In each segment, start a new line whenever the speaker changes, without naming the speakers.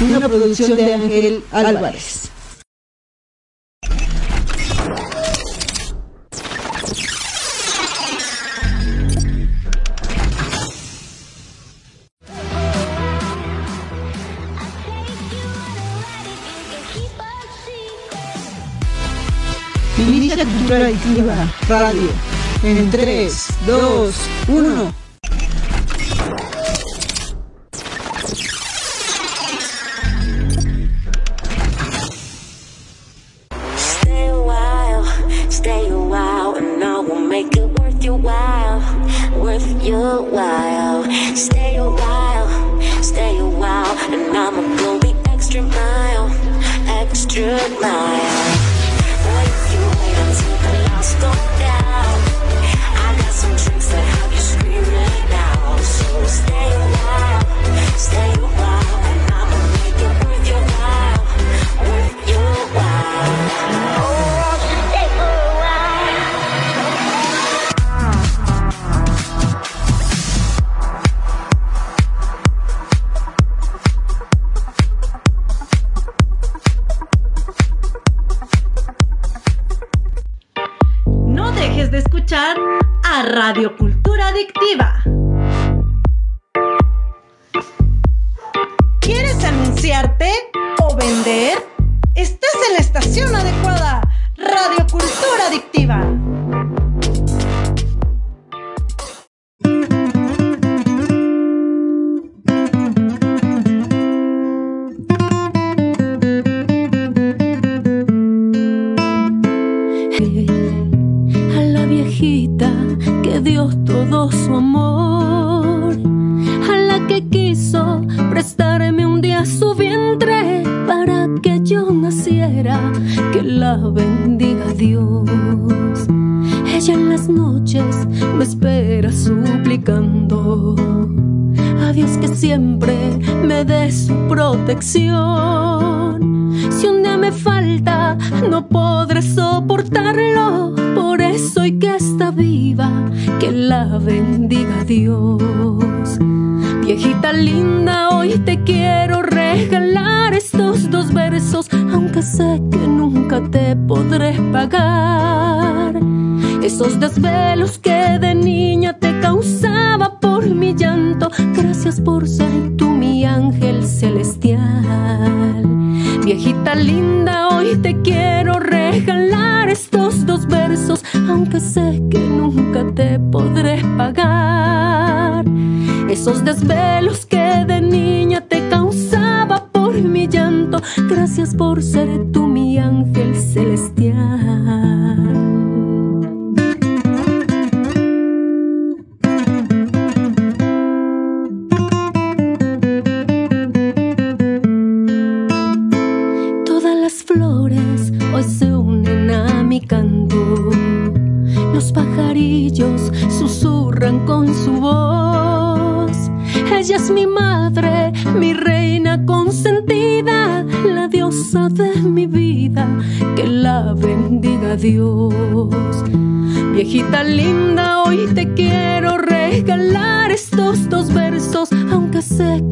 una producción de Ángel Álvarez. Cultura Activa Radio. En 3, 2, 1.
Radio Cultura.
aunque sé que nunca te podré pagar. Esos desvelos que de niña te causaba por mi llanto, gracias por ser tú mi ángel celestial. adiós. Viejita linda, hoy te quiero regalar estos dos versos, aunque sé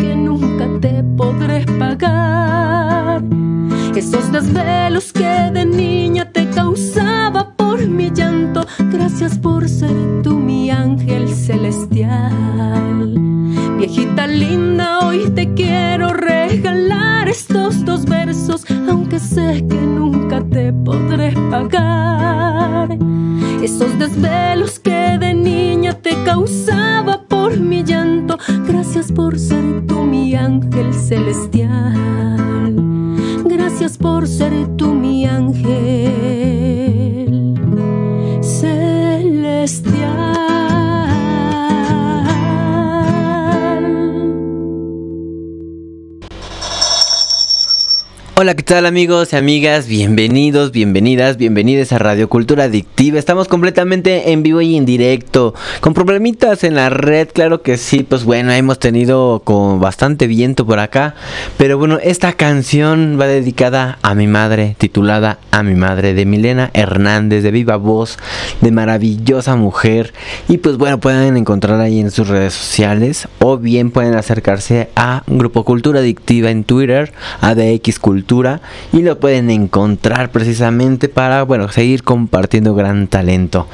tal amigos y amigas? Bienvenidos, bienvenidas, bienvenidas a Radio Cultura Adictiva. Estamos completamente en vivo y en directo. Con problemitas en la red, claro que sí. Pues bueno, hemos tenido con bastante viento por acá. Pero bueno, esta canción va dedicada a mi madre, titulada A mi madre, de Milena Hernández, de Viva Voz, de maravillosa mujer. Y pues bueno, pueden encontrar ahí en sus redes sociales. O bien pueden acercarse a Grupo Cultura Adictiva en Twitter, ADX Cultura y lo pueden encontrar precisamente para, bueno, seguir compartiendo gran talento.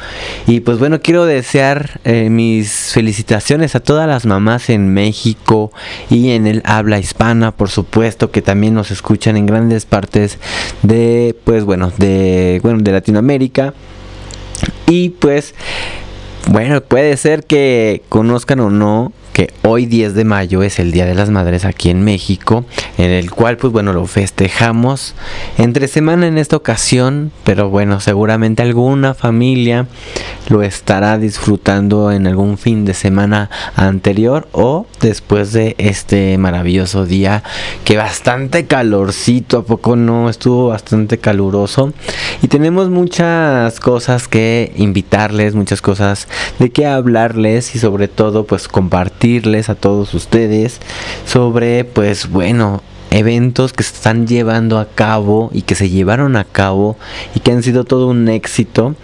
Y pues bueno, quiero desear eh, mis felicitaciones a todas las mamás en México y en el habla hispana, por supuesto, que también nos escuchan en grandes partes de, pues bueno, de, bueno, de Latinoamérica. Y pues, bueno, puede ser que conozcan o no que hoy 10 de mayo es el Día de las Madres aquí en México, en el cual pues bueno lo festejamos entre semana en esta ocasión, pero bueno, seguramente alguna familia lo estará disfrutando en algún fin de semana anterior o después de este maravilloso día que bastante calorcito, a poco no estuvo bastante caluroso. Y tenemos muchas cosas que invitarles, muchas cosas de qué hablarles y sobre todo pues compartir a todos ustedes sobre, pues bueno, eventos que se están llevando a cabo y que se llevaron a cabo y que han sido todo un éxito.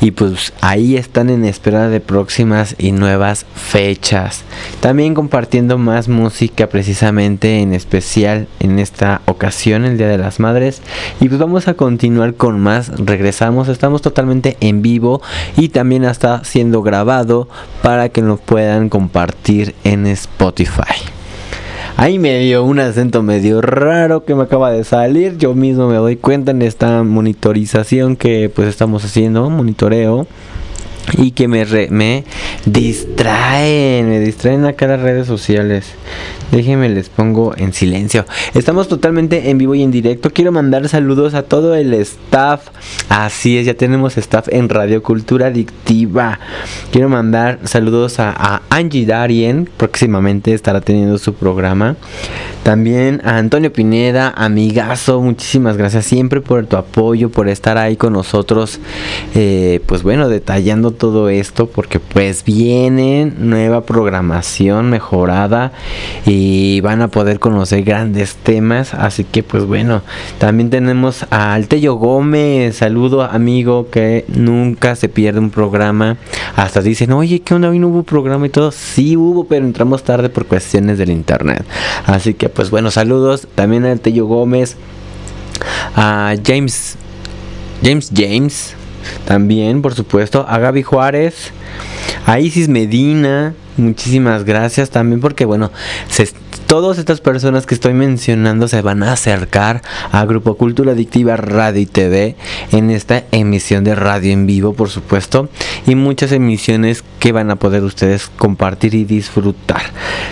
Y pues ahí están en espera de próximas y nuevas fechas. También compartiendo más música precisamente en especial en esta ocasión el día de las madres. Y pues vamos a continuar con más. Regresamos. Estamos totalmente en vivo y también está siendo grabado para que nos puedan compartir en Spotify Ahí me dio un acento medio raro que me acaba de salir. Yo mismo me doy cuenta en esta monitorización que pues estamos haciendo, monitoreo y que me, me distraen, me distraen acá las redes sociales. Déjenme les pongo en silencio. Estamos totalmente en vivo y en directo. Quiero mandar saludos a todo el staff. Así es, ya tenemos staff en Radio Cultura Adictiva. Quiero mandar saludos a, Angie Darien. Próximamente estará teniendo su programa. También a Antonio Pineda, amigazo. Muchísimas gracias siempre por tu apoyo, por estar ahí con nosotros. Eh, pues bueno, detallando todo esto porque pues viene nueva programación mejorada y van a poder conocer grandes temas. Así que pues bueno también tenemos a Altello Gómez. Saludo amigo que nunca se pierde un programa. Hasta dicen oye qué onda hoy no hubo programa y todo sí hubo pero entramos tarde por cuestiones del internet. Así que pues bueno saludos también a Altello Gómez a James James James también, por supuesto, a Gaby Juárez, a Isis Medina, muchísimas gracias también porque, bueno, todas estas personas que estoy mencionando se van a acercar a Grupo Cultura Adictiva Radio y TV en esta emisión de radio en vivo, por supuesto, y muchas emisiones que van a poder ustedes compartir y disfrutar.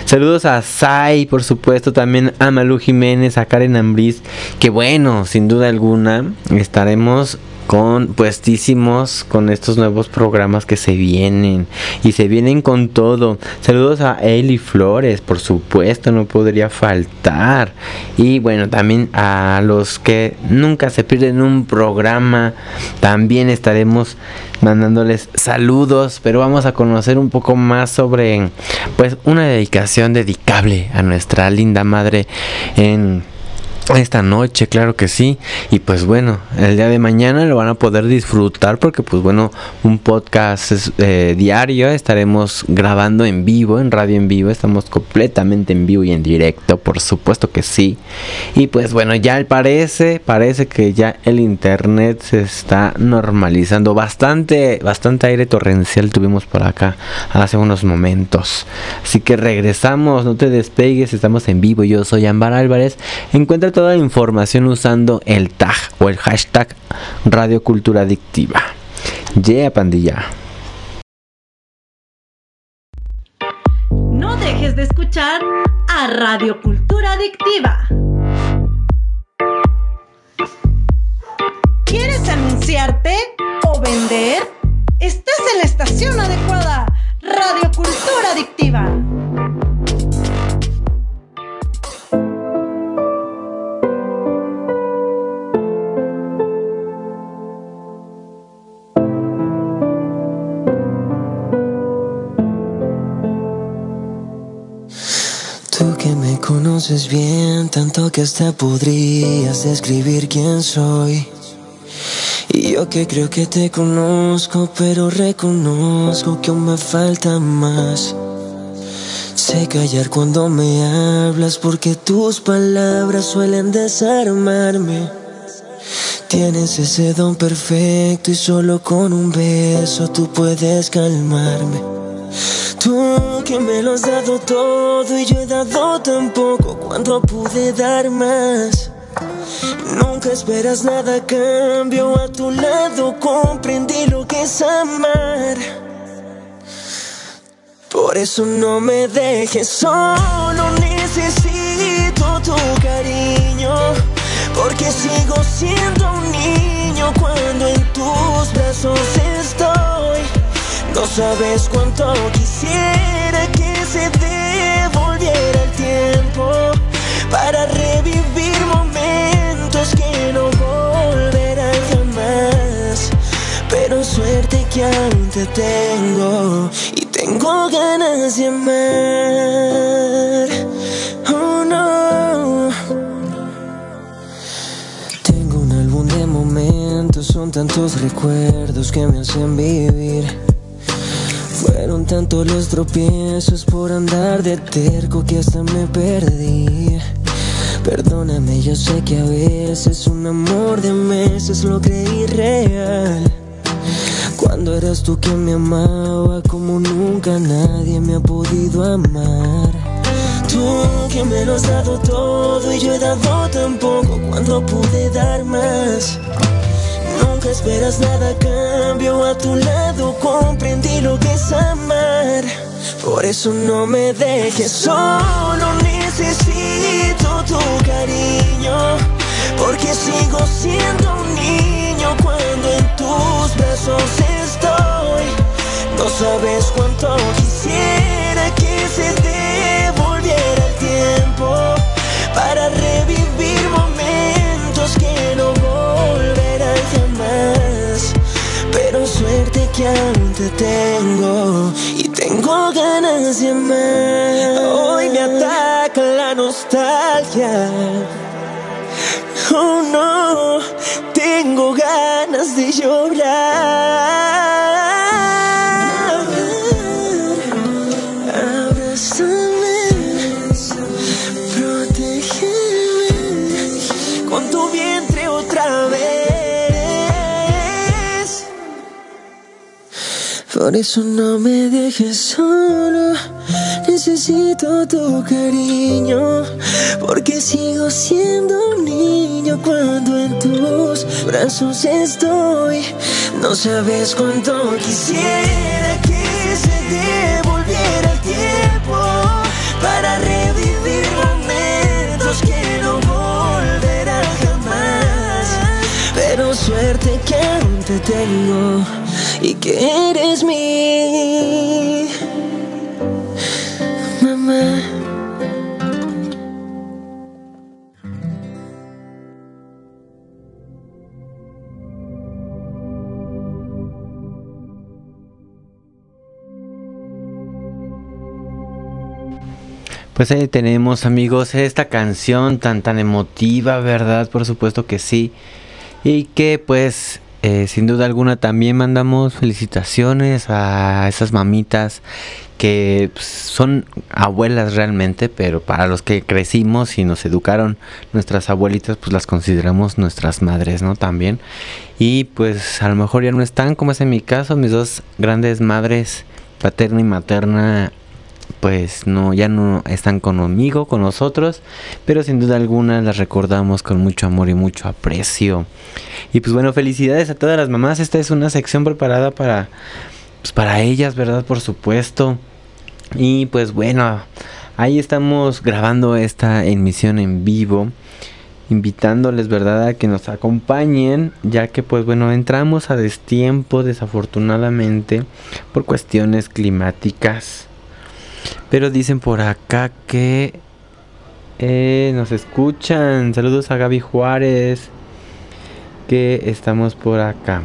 Saludos a Sai, por supuesto, también a Malu Jiménez, a Karen Ambriz, que bueno, sin duda alguna estaremos con puestísimos con estos nuevos programas que se vienen y se vienen con todo. Saludos a Eli Flores, por supuesto, no podría faltar. Y bueno, también a los que nunca se pierden un programa, también estaremos mandándoles saludos, pero vamos a conocer un poco más sobre pues una dedicación dedicable a nuestra linda madre en esta noche, claro que sí. Y pues bueno, el día de mañana lo van a poder disfrutar porque pues bueno, un podcast eh, diario estaremos grabando en vivo, en radio en vivo. Estamos completamente en vivo y en directo, por supuesto que sí. Y pues bueno, ya parece, parece que ya el internet se está normalizando. Bastante, bastante aire torrencial tuvimos por acá hace unos momentos. Así que regresamos, no te despegues, estamos en vivo. Yo soy Ambar Álvarez. Encuentra toda la información usando el tag o el hashtag Radio Cultura Adictiva. Yeah, pandilla.
No dejes de escuchar a Radio Cultura Adictiva. ¿Quieres anunciarte o vender? Estás en la estación adecuada. Radio Cultura Adictiva.
Tú que me conoces bien, tanto que hasta podrías describir quién soy. Y yo que creo que te conozco, pero reconozco que aún me falta más. Sé callar cuando me hablas porque tus palabras suelen desarmarme. Tienes ese don perfecto y solo con un beso tú puedes calmarme. Que me lo has dado todo y yo he dado tan poco cuando pude dar más. Nunca esperas nada cambio, a tu lado comprendí lo que es amar. Por eso no me dejes solo, necesito tu cariño. Porque sigo siendo un niño cuando en tus brazos estoy. No sabes cuánto quisiera para revivir momentos que no volverán jamás. Pero suerte que aún te tengo y tengo ganas de amar. Oh no. Tengo un álbum de momentos, son tantos recuerdos que me hacen vivir. Fueron tantos los tropiezos por andar de terco que hasta me perdí. Perdóname, yo sé que a veces un amor de meses lo creí real. Cuando eras tú quien me amaba como nunca nadie me ha podido amar. Tú que me lo has dado todo y yo he dado tan poco cuando pude dar más. Nunca esperas nada a cambio, a tu lado comprendí lo que es amar. Por eso no me dejes solo, tu Porque sigo siendo un niño cuando en tus brazos estoy. No sabes cuánto quisiera que se devolviera el tiempo para revivir momentos que no volverán jamás. Pero suerte que aún te tengo tengo ganas de amar. Hoy me ataca la nostalgia. Oh no, tengo ganas de llorar. Por eso no me dejes solo. Necesito tu cariño, porque sigo siendo un niño cuando en tus brazos estoy. No sabes cuánto quisiera que se devolviera el tiempo para revivir momentos que no volverán jamás. Pero suerte que aún te tengo y que eres mi mamá.
Pues ahí tenemos amigos esta canción tan tan emotiva, ¿verdad? Por supuesto que sí. Y que pues eh, sin duda alguna también mandamos felicitaciones a esas mamitas que pues, son abuelas realmente, pero para los que crecimos y nos educaron nuestras abuelitas, pues las consideramos nuestras madres, ¿no? También. Y pues a lo mejor ya no están, como es en mi caso, mis dos grandes madres, paterna y materna, pues no ya no están conmigo, con nosotros, pero sin duda alguna las recordamos con mucho amor y mucho aprecio. Y pues bueno, felicidades a todas las mamás. Esta es una sección preparada para pues para ellas, ¿verdad? Por supuesto. Y pues bueno, ahí estamos grabando esta emisión en vivo invitándoles, ¿verdad?, a que nos acompañen, ya que pues bueno, entramos a destiempo desafortunadamente por cuestiones climáticas. Pero dicen por acá que eh, nos escuchan. Saludos a Gaby Juárez. Que estamos por acá.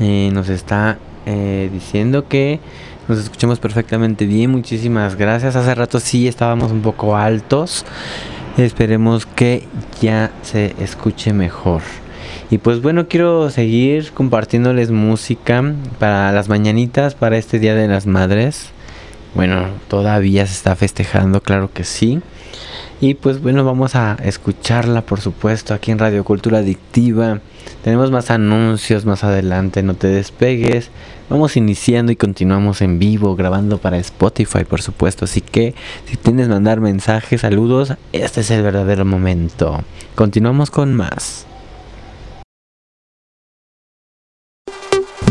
Eh, nos está eh, diciendo que Nos escuchamos perfectamente bien. Muchísimas gracias. Hace rato sí estábamos un poco altos. Esperemos que ya se escuche mejor. Y pues bueno, quiero seguir compartiéndoles música para las mañanitas, para este Día de las Madres. Bueno, todavía se está festejando, claro que sí. Y pues bueno, vamos a escucharla, por supuesto, aquí en Radio Cultura Adictiva. Tenemos más anuncios más adelante, no te despegues. Vamos iniciando y continuamos en vivo, grabando para Spotify, por supuesto. Así que si tienes mandar mensajes, saludos, este es el verdadero momento. Continuamos con más.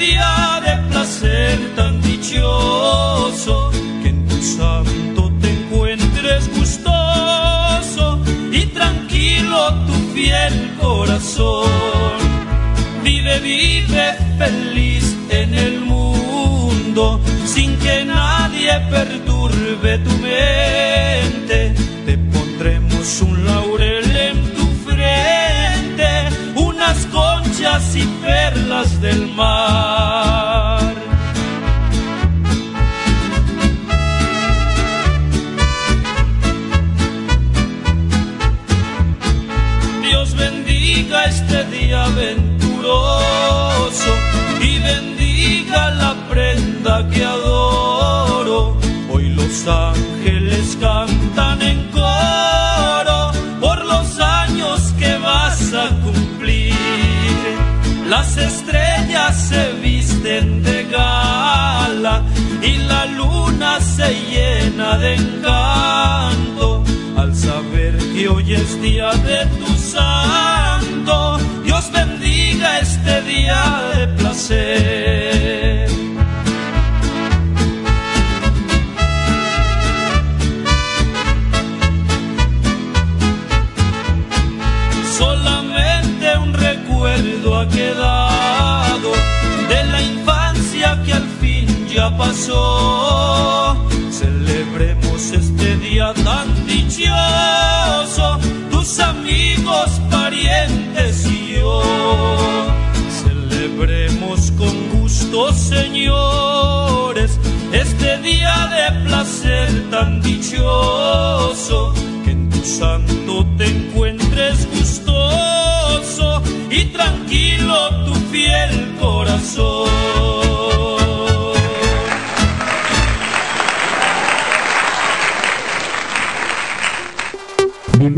Día de placer tan dichoso, que en tu santo te encuentres gustoso y tranquilo tu fiel corazón. Vive, vive feliz en el mundo, sin que nadie perturbe tu mente. Te pondremos un laurel en tu frente, conchas y perlas del mar. Dios bendiga este día venturoso y bendiga la prenda que adoro. Hoy los ángeles cantan en coro Las estrellas se visten de gala y la luna se llena de encanto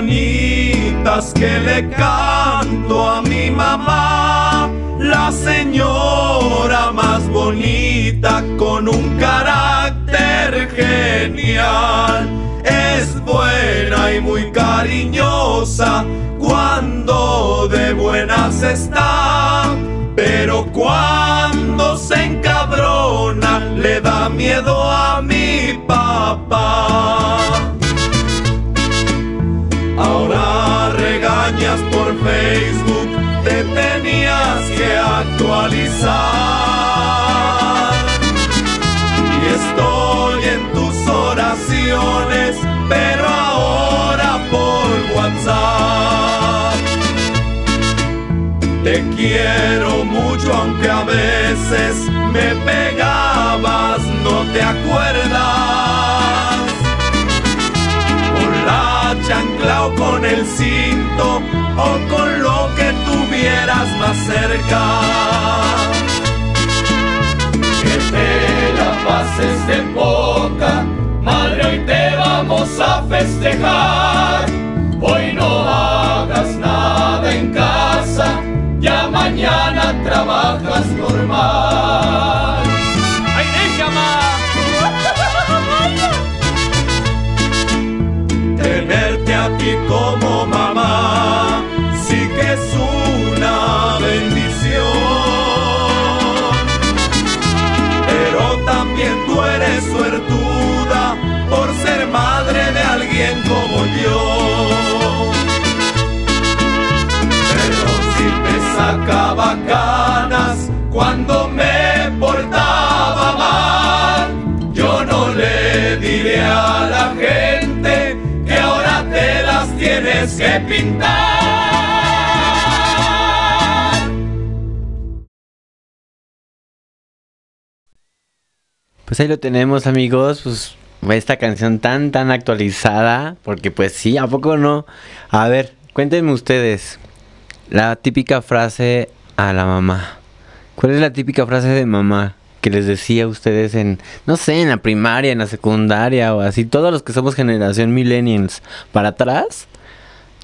Mañanitas que le canto a mi mamá, la señora más bonita con un carácter genial. Es buena y muy cariñosa cuando de buenas está, pero cuando se encabrona le da miedo a mi papá. Actualizar. Y estoy en tus oraciones, pero ahora por WhatsApp. Te quiero mucho aunque a veces me pegabas, no te acuerdas. Con la chancla o con el cinto o con lo que tuviera estuvieras más cerca.
Que te la pases de poca, madre, hoy te vamos a festejar. Hoy no hagas nada en casa, ya mañana trabajas normal. ¡Ay,
Tenerte a ti como mamá es una bendición. Pero también tú eres suertuda por ser madre de alguien como yo. Pero si te sacaba canas cuando me portaba mal, yo no le diré a la gente que ahora te las tienes que pintar.
Pues ahí lo tenemos amigos, pues esta canción tan tan actualizada, porque pues sí, ¿a poco no? A ver, cuéntenme ustedes, la típica frase a la mamá. ¿Cuál es la típica frase de mamá que les decía a ustedes en, no sé, en la primaria, en la secundaria o así? Todos los que somos generación millennials para atrás,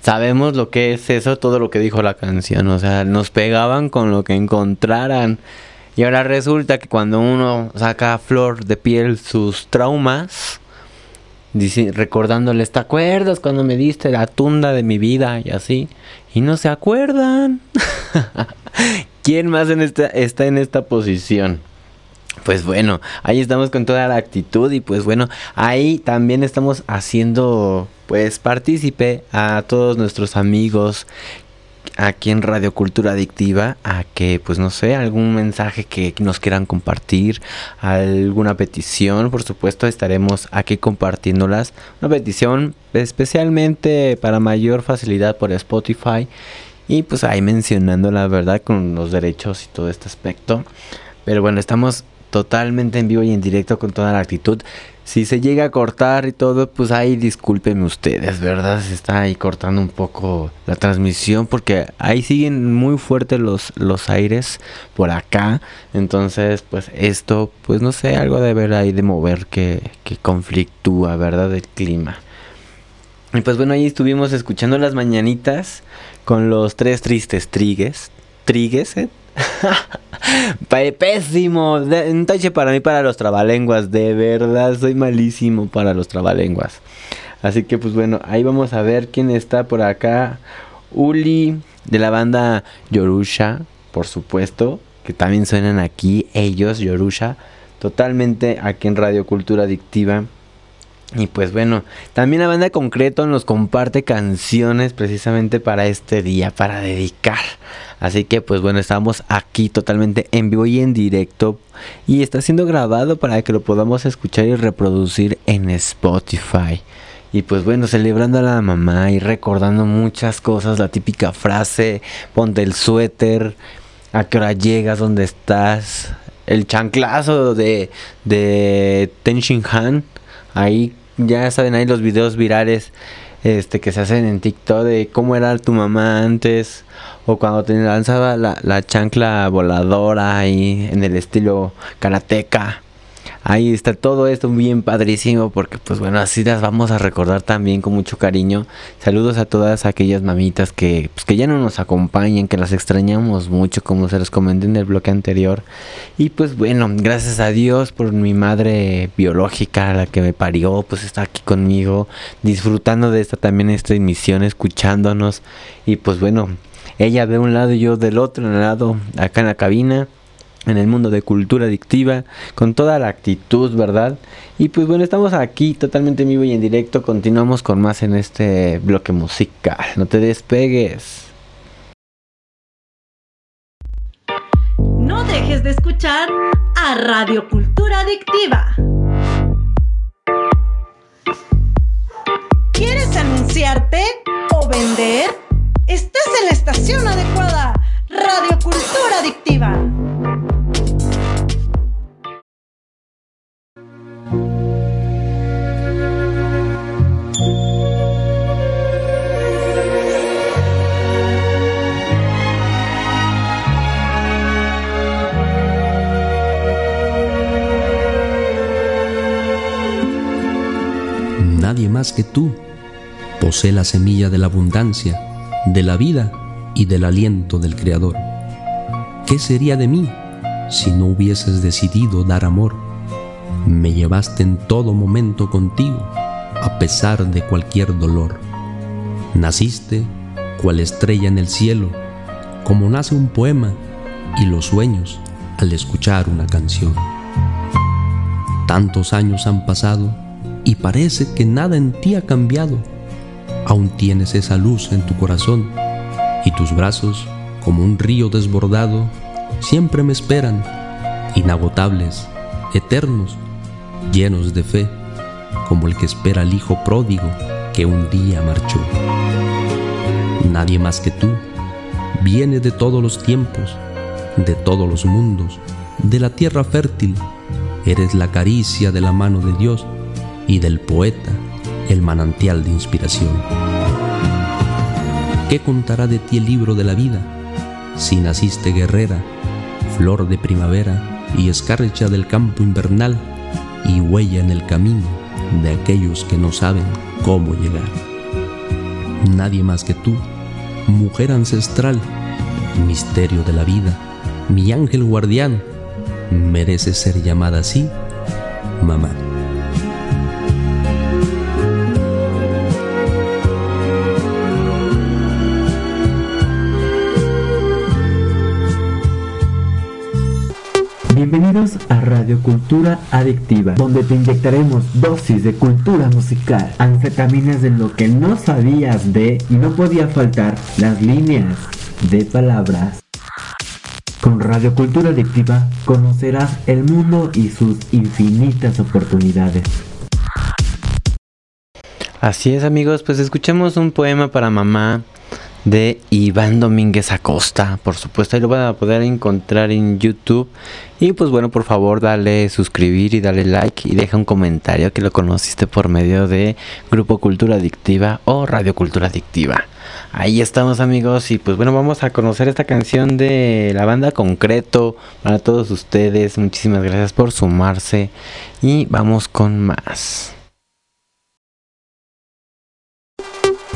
sabemos lo que es eso, todo lo que dijo la canción. O sea, nos pegaban con lo que encontraran. Y ahora resulta que cuando uno saca a flor de piel sus traumas, dice, recordándoles, ¿te acuerdas cuando me diste la tunda de mi vida? Y así. Y no se acuerdan. ¿Quién más está en esta posición? Pues bueno, ahí estamos con toda la actitud y pues bueno, ahí también estamos haciendo pues partícipe a todos nuestros amigos aquí en Radio Cultura Adictiva a que pues no sé, algún mensaje que nos quieran compartir, alguna petición, por supuesto estaremos aquí compartiéndolas. Una petición especialmente para mayor facilidad por Spotify y pues ahí mencionando la verdad con los derechos y todo este aspecto. Pero bueno, estamos totalmente en vivo y en directo con toda la actitud. Si se llega a cortar y todo, pues ahí discúlpenme ustedes, ¿verdad? Se está ahí cortando un poco la transmisión porque ahí siguen muy fuertes los, los aires por acá. Entonces, pues esto, pues no sé, algo de ver ahí de mover que, que conflictúa, ¿verdad? El clima. Y pues bueno, ahí estuvimos escuchando las mañanitas con los tres tristes trigues. Trigues, ¿eh? Pésimo. Un tache para mí para los trabalenguas. De verdad, soy malísimo para los trabalenguas. Así que pues bueno, ahí vamos a ver quién está por acá. Uli de la banda Yorusha, por supuesto. Que también suenan aquí ellos, Yorusha. Totalmente aquí en Radio Cultura Adictiva. Y pues bueno, también la banda concreto nos comparte canciones precisamente para este día, para dedicar. Así que pues bueno, estamos aquí totalmente en vivo y en directo. Y está siendo grabado para que lo podamos escuchar y reproducir en Spotify. Y pues bueno, celebrando a la mamá y recordando muchas cosas, la típica frase, ponte el suéter, a qué hora llegas, dónde estás, el chanclazo de, de Ten Shin Han, ahí ya saben ahí los videos virales este que se hacen en TikTok de cómo era tu mamá antes o cuando te lanzaba la, la chancla voladora ahí en el estilo karateca. Ahí está todo esto bien padrísimo porque pues bueno, así las vamos a recordar también con mucho cariño. Saludos a todas aquellas mamitas que pues que ya no nos acompañan, que las extrañamos mucho como se los comenté en el bloque anterior. Y pues bueno, gracias a Dios por mi madre biológica, la que me parió, pues está aquí conmigo, disfrutando de esta también esta emisión, escuchándonos. Y pues bueno, ella de un lado y yo del otro lado, acá en la cabina en el mundo de cultura adictiva, con toda la actitud, ¿verdad? Y pues bueno, estamos aquí totalmente en vivo y en directo, continuamos con más en este bloque musical, no te despegues.
No dejes de escuchar a Radio Cultura Adictiva. ¿Quieres anunciarte o vender? Estás en la estación adecuada. Radio Cultura Adictiva.
Más que tú posee la semilla de la abundancia, de la vida y del aliento del Creador. ¿Qué sería de mí si no hubieses decidido dar amor? Me llevaste en todo momento contigo, a pesar de cualquier dolor. Naciste cual estrella en el cielo, como nace un poema y los sueños al escuchar una canción. Tantos años han pasado y parece que nada en ti ha cambiado. Aún tienes esa luz en tu corazón y tus brazos, como un río desbordado, siempre me esperan, inagotables, eternos, llenos de fe, como el que espera al hijo pródigo que un día marchó. Nadie más que tú viene de todos los tiempos, de todos los mundos, de la tierra fértil. Eres la caricia de la mano de Dios y del poeta el manantial de inspiración. ¿Qué contará de ti el libro de la vida si naciste guerrera, flor de primavera y escarcha del campo invernal y huella en el camino de aquellos que no saben cómo llegar? Nadie más que tú, mujer ancestral, misterio de la vida, mi ángel guardián, merece ser llamada así, mamá.
Bienvenidos a Radio Cultura Adictiva, donde te inyectaremos dosis de cultura musical, anfetaminas de lo que no sabías de y no podía faltar las líneas de palabras. Con Radio Cultura Adictiva conocerás el mundo y sus infinitas oportunidades.
Así es amigos, pues escuchemos un poema para mamá de Iván Domínguez Acosta. Por supuesto, ahí lo van a poder encontrar en YouTube. Y pues bueno, por favor, dale suscribir y dale like y deja un comentario que lo conociste por medio de Grupo Cultura Adictiva o Radio Cultura Adictiva. Ahí estamos amigos y pues bueno, vamos a conocer esta canción de la banda Concreto para todos ustedes. Muchísimas gracias por sumarse y vamos con más.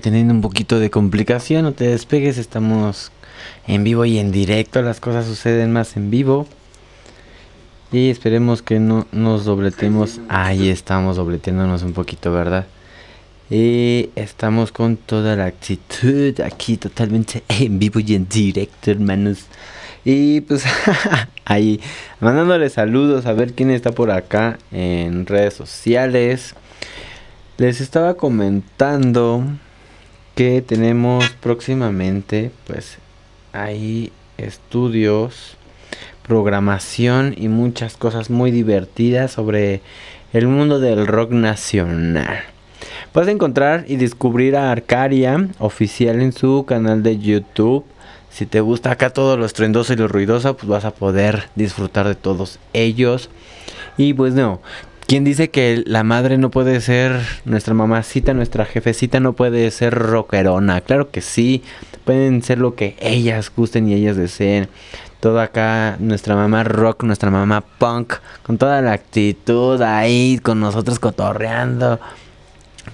Teniendo un poquito de complicación, no te despegues, estamos en vivo y en directo, las cosas suceden más en vivo. Y esperemos que no nos dobletemos. Ahí estamos dobleteándonos un poquito, ¿verdad? Y estamos con toda la actitud aquí totalmente en vivo y en directo, hermanos. Y pues ahí mandándole saludos a ver quién está por acá en redes sociales. Les estaba comentando que tenemos próximamente pues hay estudios programación y muchas cosas muy divertidas sobre el mundo del rock nacional. Puedes encontrar y descubrir a Arcaria oficial en su canal de YouTube. Si te gusta acá todo lo estrendoso y lo ruidoso pues vas a poder disfrutar de todos ellos. Y pues no ¿Quién dice que la madre no puede ser nuestra mamacita, nuestra jefecita no puede ser rockerona? Claro que sí, pueden ser lo que ellas gusten y ellas deseen. Todo acá, nuestra mamá rock, nuestra mamá punk, con toda la actitud ahí, con nosotros cotorreando.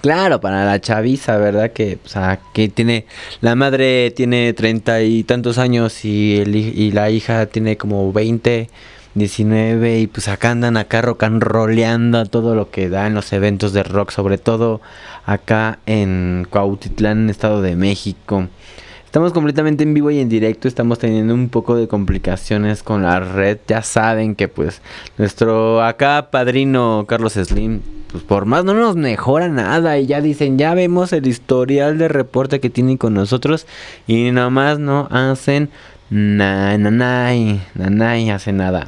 Claro, para la chaviza, ¿verdad? Que, o sea, que tiene, la madre tiene treinta y tantos años y, el, y la hija tiene como veinte 19 y pues acá andan acá rock and roleando todo lo que da en los eventos de rock, sobre todo acá en Cuautitlán, Estado de México. Estamos completamente en vivo y en directo, estamos teniendo un poco de complicaciones con la red. Ya saben que pues nuestro acá padrino Carlos Slim pues por más no nos mejora nada y ya dicen, ya vemos el historial de reporte que tienen con nosotros y nada más no hacen nada, nanay, nanay, hace nada.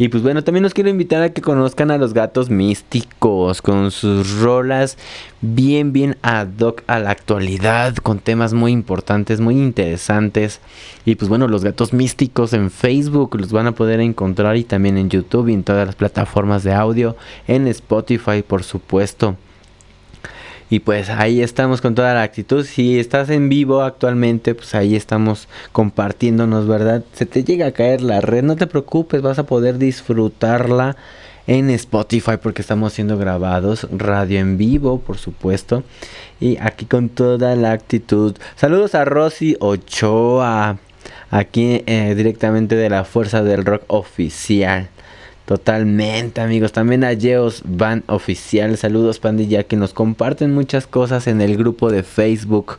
Y pues bueno, también los quiero invitar a que conozcan a los gatos místicos con sus rolas bien, bien ad hoc a la actualidad, con temas muy importantes, muy interesantes. Y pues bueno, los gatos místicos en Facebook los van a poder encontrar y también en YouTube y en todas las plataformas de audio, en Spotify por supuesto. Y pues ahí estamos con toda la actitud. Si estás en vivo actualmente, pues ahí estamos compartiéndonos, ¿verdad? Se te llega a caer la red, no te preocupes, vas a poder disfrutarla en Spotify porque estamos siendo grabados, radio en vivo, por supuesto. Y aquí con toda la actitud. Saludos a Rosy Ochoa, aquí eh, directamente de la Fuerza del Rock Oficial. Totalmente, amigos. También a Geos Van Oficial. Saludos, pandilla, que nos comparten muchas cosas en el grupo de Facebook.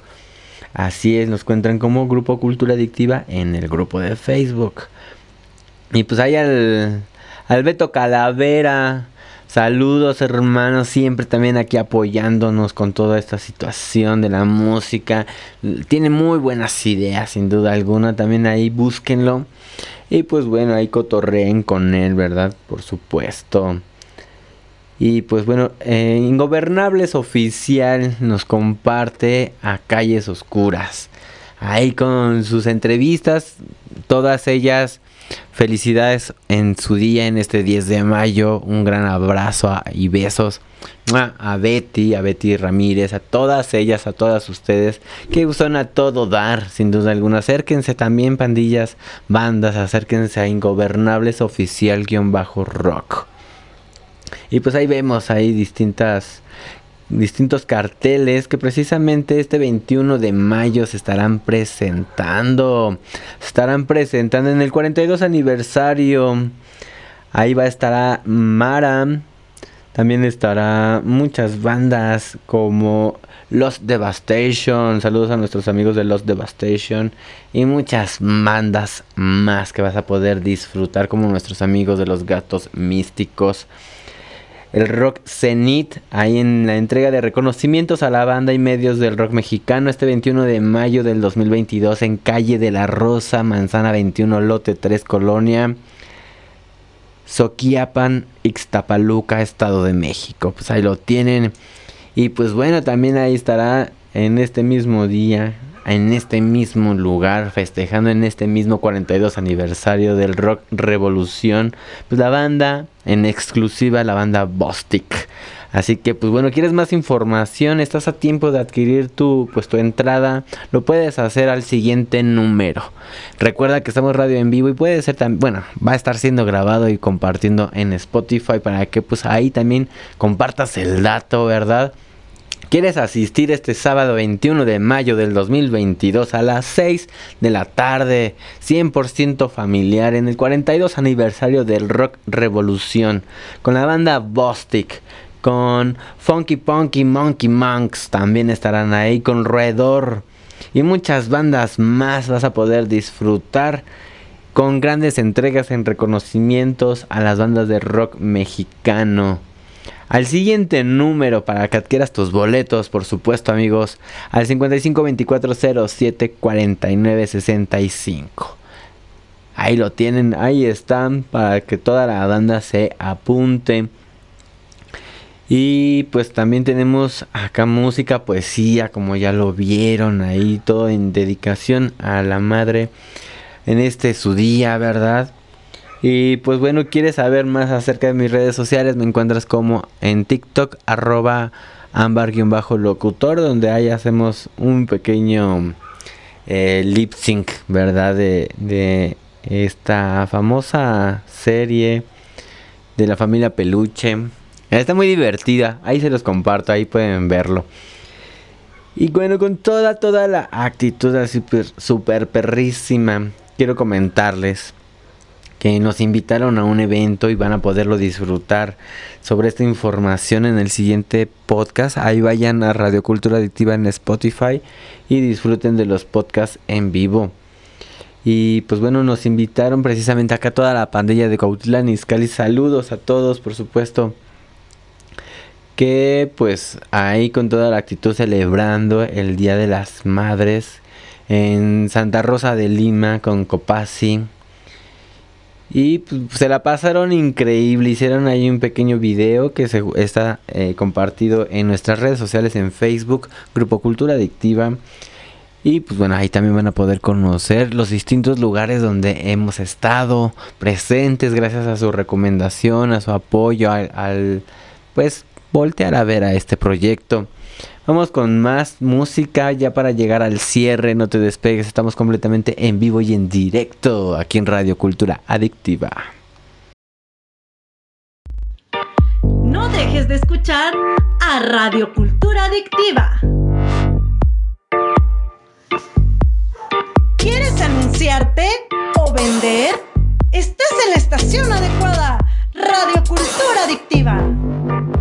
Así es, nos encuentran como Grupo Cultura Adictiva en el grupo de Facebook. Y pues hay al, al Beto Calavera. Saludos hermanos, siempre también aquí apoyándonos con toda esta situación de la música. Tiene muy buenas ideas, sin duda alguna. También ahí búsquenlo. Y pues bueno, ahí cotorreen con él, ¿verdad? Por supuesto. Y pues bueno, eh, Ingobernables Oficial nos comparte a Calles Oscuras. Ahí con sus entrevistas, todas ellas felicidades en su día, en este 10 de mayo. Un gran abrazo y besos a Betty, a Betty Ramírez, a todas ellas, a todas ustedes que son a todo dar, sin duda alguna. Acérquense también, pandillas, bandas, acérquense a Ingobernables Oficial-Rock. Y pues ahí vemos ahí distintas distintos carteles que precisamente este 21 de mayo se estarán presentando. Se estarán presentando en el 42 aniversario. Ahí va a estar Mara, también estará muchas bandas como Lost Devastation. Saludos a nuestros amigos de Lost Devastation. Y muchas bandas más que vas a poder disfrutar como nuestros amigos de los gatos místicos. El rock Zenith, ahí en la entrega de reconocimientos a la banda y medios del rock mexicano este 21 de mayo del 2022 en calle de la Rosa, Manzana 21, lote 3, Colonia. Soquiapan, Ixtapaluca, Estado de México. Pues ahí lo tienen. Y pues bueno, también ahí estará en este mismo día, en este mismo lugar, festejando en este mismo 42 aniversario del Rock Revolución, pues la banda en exclusiva, la banda Bostic. Así que pues bueno, quieres más información, estás a tiempo de adquirir tu pues tu entrada, lo puedes hacer al siguiente número. Recuerda que estamos radio en vivo y puede ser también, bueno, va a estar siendo grabado y compartiendo en Spotify para que pues ahí también compartas el dato, ¿verdad? ¿Quieres asistir este sábado 21 de mayo del 2022 a las 6 de la tarde? 100% familiar en el 42 aniversario del Rock Revolución con la banda Bostic con Funky Punky Monkey Monks también estarán ahí con Roedor y muchas bandas más vas a poder disfrutar con grandes entregas en reconocimientos a las bandas de rock mexicano. Al siguiente número para que adquieras tus boletos, por supuesto, amigos, al 55 24 07 49 65. Ahí lo tienen, ahí están para que toda la banda se apunte. Y pues también tenemos acá música, poesía, como ya lo vieron ahí, todo en dedicación a la madre en este su día, ¿verdad? Y pues bueno, quieres saber más acerca de mis redes sociales, me encuentras como en TikTok, arroba ámbar-locutor, donde ahí hacemos un pequeño eh, lip sync, ¿verdad? De, de esta famosa serie de la familia Peluche Está muy divertida. Ahí se los comparto, ahí pueden verlo. Y bueno, con toda, toda la actitud así super perrísima, quiero comentarles que nos invitaron a un evento y van a poderlo disfrutar sobre esta información en el siguiente podcast. Ahí vayan a Radio Cultura Adictiva en Spotify y disfruten de los podcasts en vivo. Y pues bueno, nos invitaron precisamente acá toda la pandilla de Cuautlán y Saludos a todos, por supuesto que pues ahí con toda la actitud celebrando el Día de las Madres en Santa Rosa de Lima con Copasi. Y pues, se la pasaron increíble, hicieron ahí un pequeño video que se, está eh, compartido en nuestras redes sociales en Facebook, Grupo Cultura Adictiva. Y pues bueno, ahí también van a poder conocer los distintos lugares donde hemos estado presentes gracias a su recomendación, a su apoyo, al, al pues voltear a ver a este proyecto. Vamos con más música ya para llegar al cierre. No te despegues, estamos completamente en vivo y en directo aquí en Radio Cultura Adictiva.
No dejes de escuchar a Radio Cultura Adictiva. ¿Quieres anunciarte o vender? Estás en la estación adecuada. Radio Cultura Adictiva.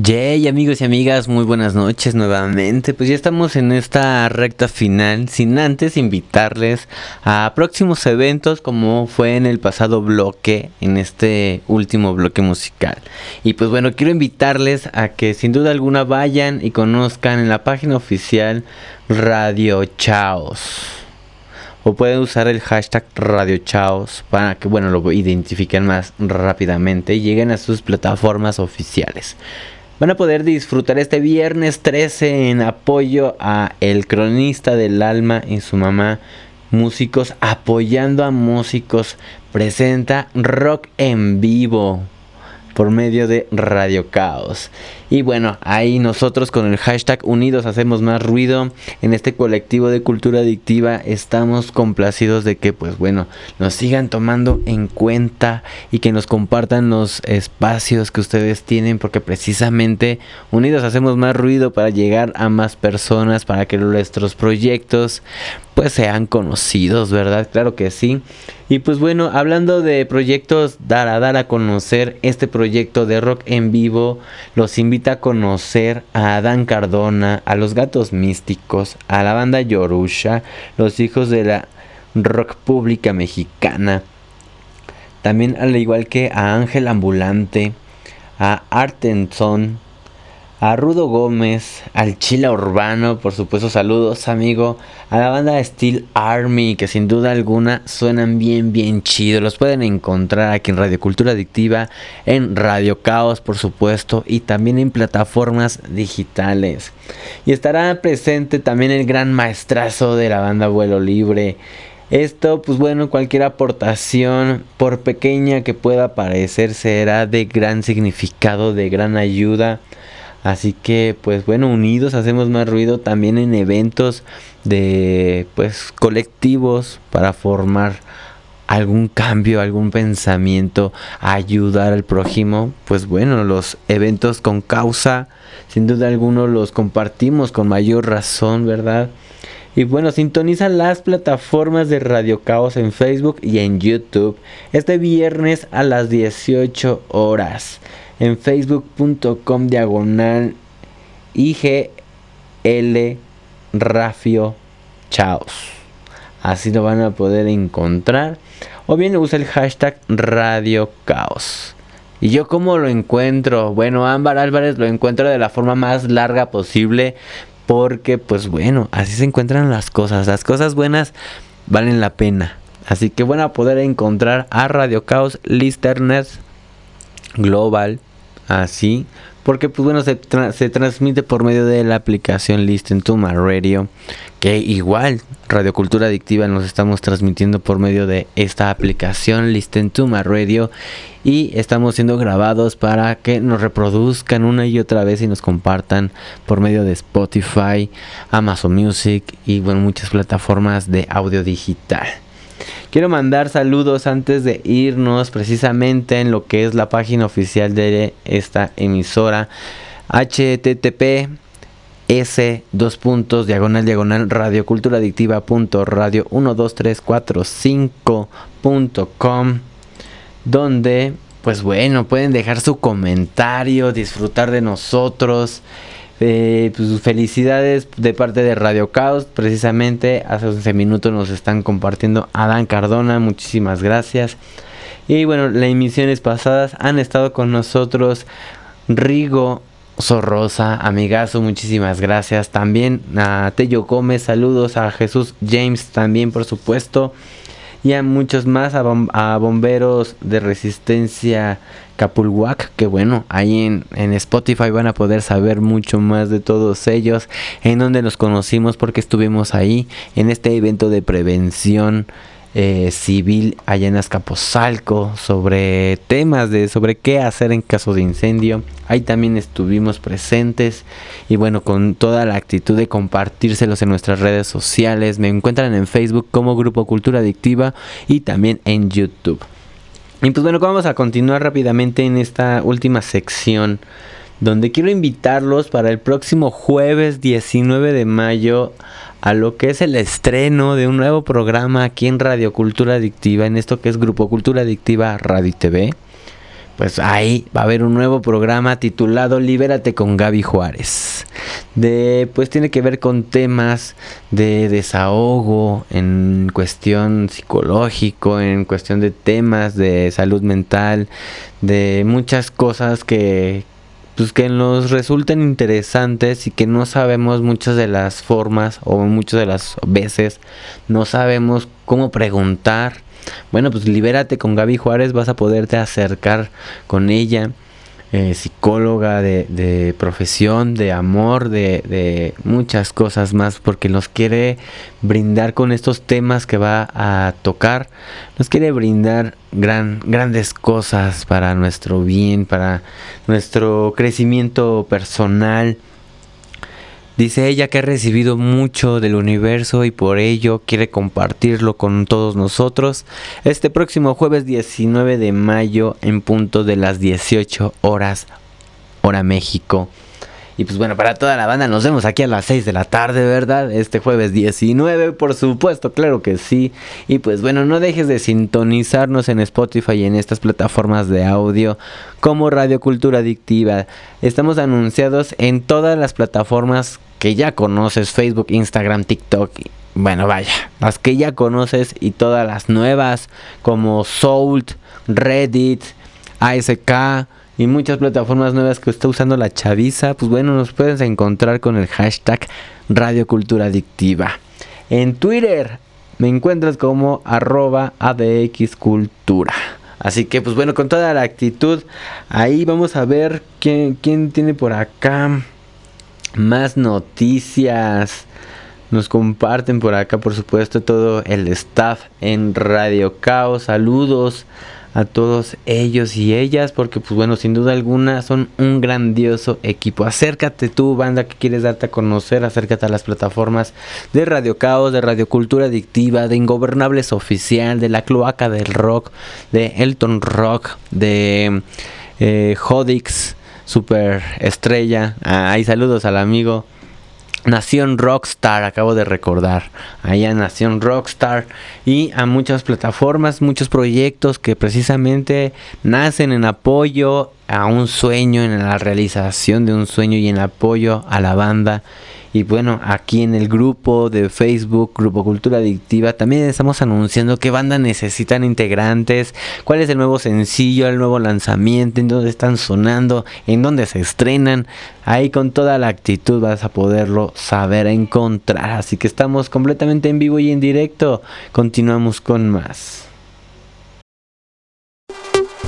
Yay amigos y amigas, muy buenas noches nuevamente. Pues ya estamos en esta recta final, sin antes invitarles a próximos eventos como fue en el pasado bloque, en este último bloque musical. Y pues bueno, quiero invitarles a que sin duda alguna vayan y conozcan en la página oficial Radio Chaos. O pueden usar el hashtag Radio Chaos para que bueno lo identifiquen más rápidamente y lleguen a sus plataformas oficiales van a poder disfrutar este viernes 13 en apoyo a El Cronista del Alma y su mamá. Músicos apoyando a músicos. Presenta rock en vivo por medio de Radio Caos. Y bueno, ahí nosotros con el hashtag Unidos Hacemos Más Ruido en este colectivo de cultura adictiva estamos complacidos de que pues bueno, nos sigan tomando en cuenta y que nos compartan los espacios que ustedes tienen porque precisamente Unidos Hacemos Más Ruido para llegar a más personas, para que nuestros proyectos pues sean conocidos, ¿verdad? Claro que sí. Y pues bueno, hablando de proyectos, dar a dar a conocer este proyecto de rock en vivo, los invito a conocer a Adán Cardona, a los Gatos Místicos, a la banda Yorusha, los hijos de la rock pública mexicana. También al igual que a Ángel Ambulante, a Artenson, a Rudo Gómez, al Chila Urbano, por supuesto saludos amigo, a la banda Steel Army, que sin duda alguna suenan bien, bien chido, los pueden encontrar aquí en Radio Cultura Adictiva, en Radio Caos por supuesto, y también en plataformas digitales. Y estará presente también el gran maestrazo de la banda Vuelo Libre. Esto, pues bueno, cualquier aportación, por pequeña que pueda parecer, será de gran significado, de gran ayuda Así que pues bueno, unidos hacemos más ruido también en eventos de pues colectivos para formar algún cambio, algún pensamiento, ayudar al prójimo, pues bueno, los eventos con causa, sin duda alguno los compartimos con mayor razón, ¿verdad? Y bueno, sintoniza las plataformas de Radio Caos en Facebook y en YouTube este viernes a las 18 horas en facebook.com diagonal IGL Rafio Chaos. Así lo van a poder encontrar. O bien usa el hashtag Radio Caos. ¿Y yo cómo lo encuentro? Bueno, Ámbar Álvarez lo encuentro de la forma más larga posible. Porque, pues bueno, así se encuentran las cosas. Las cosas buenas valen la pena. Así que van a poder encontrar a Radio Caos Listeners Global así. Porque pues bueno, se, transmite por medio de la aplicación Listen to My Radio. Que igual, Radio Cultura Adictiva nos estamos transmitiendo por medio de esta aplicación Listen to My Radio. Y estamos siendo grabados para que nos reproduzcan una y otra vez y nos compartan por medio de Spotify, Amazon Music y bueno, muchas plataformas de audio digital. Quiero mandar saludos antes de irnos precisamente en lo que es la página oficial de esta emisora http s dos puntos diagonal diagonal radioculturaadictiva.radio 12345.com donde pues bueno pueden dejar su comentario disfrutar de nosotros eh, pues felicidades de parte de Radio Caos. Precisamente hace 11 minutos nos están compartiendo Adán Cardona. Muchísimas gracias. Y bueno, las emisiones pasadas han estado con nosotros Rigo Sorrosa, amigazo, muchísimas gracias. También a Tello Gómez, saludos a Jesús James también, por supuesto. Y a muchos más, a, a bomberos de resistencia Capulhuac, que bueno, ahí en, en, Spotify van a poder saber mucho más de todos ellos, en donde nos conocimos porque estuvimos ahí en este evento de prevención eh, civil allá en sobre temas de sobre qué hacer en caso de incendio. Ahí también estuvimos presentes y bueno, con toda la actitud de compartírselos en nuestras redes sociales. Me encuentran en Facebook como Grupo Cultura Adictiva y también en YouTube. Y pues bueno, vamos a continuar rápidamente en esta última sección donde quiero invitarlos para el próximo jueves 19 de mayo a lo que es el estreno de un nuevo programa aquí en Radio Cultura Adictiva, en esto que es Grupo Cultura Adictiva Radio TV. Pues ahí va a haber un nuevo programa titulado Libérate con Gaby Juárez. De, pues tiene que ver con temas de desahogo en cuestión psicológico, en cuestión de temas de salud mental, de muchas cosas que, pues que nos resulten interesantes y que no sabemos muchas de las formas o muchas de las veces no sabemos cómo preguntar. Bueno, pues libérate con Gaby Juárez, vas a poderte acercar con ella eh, psicóloga de, profesión, de amor, de, muchas cosas más, porque nos quiere brindar con estos temas que va a tocar, nos quiere brindar gran, grandes cosas para nuestro bien, para nuestro crecimiento personal Dice ella que ha recibido mucho del universo y por ello quiere compartirlo con todos nosotros este próximo jueves 19 de mayo en punto de las 18 horas hora México. Y pues bueno, para toda la banda nos vemos aquí a las 6 de la tarde, ¿verdad? Este jueves 19, por supuesto, claro que sí. Y pues bueno, no dejes de sintonizarnos en Spotify y en estas plataformas de audio como Radio Cultura Adictiva. Estamos anunciados en todas las plataformas que ya conoces, Facebook, Instagram, TikTok. Bueno, vaya, las que ya conoces y todas las nuevas como Soul, Reddit, ASK y muchas plataformas nuevas que está usando la chaviza, pues bueno, nos puedes encontrar con el hashtag Radio Cultura Adictiva. En Twitter me encuentras como arroba adxcultura. Así que pues bueno, con toda la actitud, ahí vamos a ver quién, quién tiene por acá más noticias. Nos comparten por acá, por supuesto, todo el staff en Radio Caos. Saludos a todos ellos y ellas, porque pues bueno, sin duda alguna son un grandioso equipo. Acércate tú, banda que quieres darte a conocer, acércate a las plataformas de Radio Caos, de Radio Cultura Adictiva, de Ingobernables Oficial, de La Cloaca del Rock, de Elton Rock, de eh, Super Estrella. Ahí saludos al amigo. Nación Rockstar, acabo de recordar. Allá Nación Rockstar. Y a muchas plataformas, muchos proyectos que precisamente nacen en apoyo a un sueño, en la realización de un sueño y en apoyo a la banda. Y bueno, aquí en el grupo de Facebook, Grupo Cultura Adictiva, también estamos anunciando qué banda necesitan integrantes, cuál es el nuevo sencillo, el nuevo lanzamiento, en dónde están sonando, en dónde se estrenan. Ahí con toda la actitud vas a poderlo saber encontrar. Así que estamos completamente en vivo y en directo. Continuamos con más.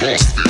Me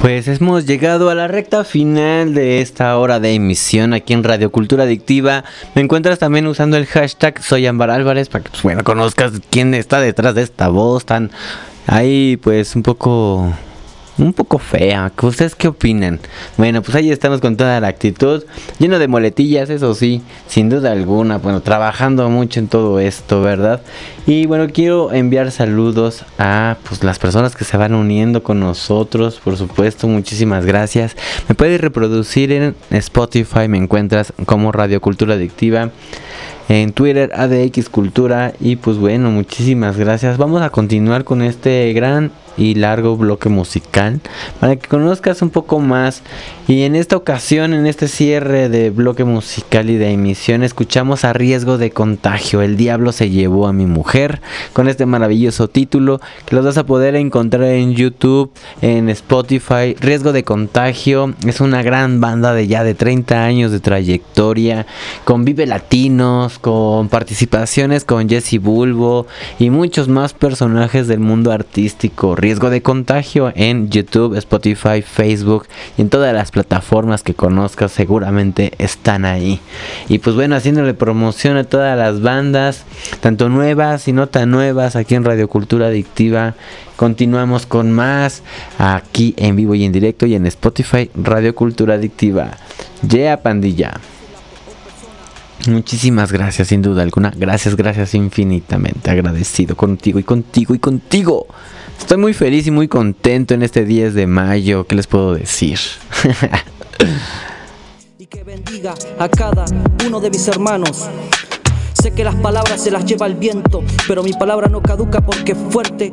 Pues hemos llegado a la recta final de esta hora de emisión aquí en Radio Cultura Adictiva. Me encuentras también usando el hashtag Soy Ámbar Álvarez para que pues, bueno, conozcas quién está detrás de esta voz tan ahí pues un poco un poco fea. ¿Ustedes qué opinan? Bueno, pues ahí estamos con toda la actitud, lleno de moletillas, eso sí, sin duda alguna. Bueno, trabajando mucho en todo esto, ¿verdad? Y bueno, quiero enviar saludos a pues las personas que se van uniendo con nosotros, por supuesto, muchísimas gracias. Me puedes reproducir en Spotify, me encuentras como Radio Cultura Adictiva. En Twitter, ADX Cultura. Y pues bueno, muchísimas gracias. Vamos a continuar con este gran y largo bloque musical para que conozcas un poco más. Y en esta ocasión, en este cierre de bloque musical y de emisión, escuchamos a riesgo de contagio. El diablo se llevó a mi mujer con este maravilloso título que los vas a poder encontrar en YouTube, en Spotify. Riesgo de contagio es una gran banda de ya de 30 años de trayectoria, con Vive Latinos, con participaciones con Jesse Bulbo y muchos más personajes del mundo artístico. Riesgo de contagio en YouTube, Spotify, Facebook y en todas las plataformas que conozcas seguramente están ahí. Y pues bueno, haciéndole promoción a todas las bandas, tanto nuevas y no tan nuevas aquí en Radio Cultura Adictiva. Continuamos con más aquí en vivo y en directo y en Spotify Radio Cultura Adictiva. Yeah, pandilla. Muchísimas gracias, sin duda alguna. Gracias, gracias infinitamente. Agradecido contigo y contigo y contigo. Estoy muy feliz y muy contento en este 10 de mayo. ¿Qué les puedo decir?
y que bendiga a cada uno de mis hermanos. Sé que las palabras se las lleva el viento, pero mi palabra no caduca porque es fuerte.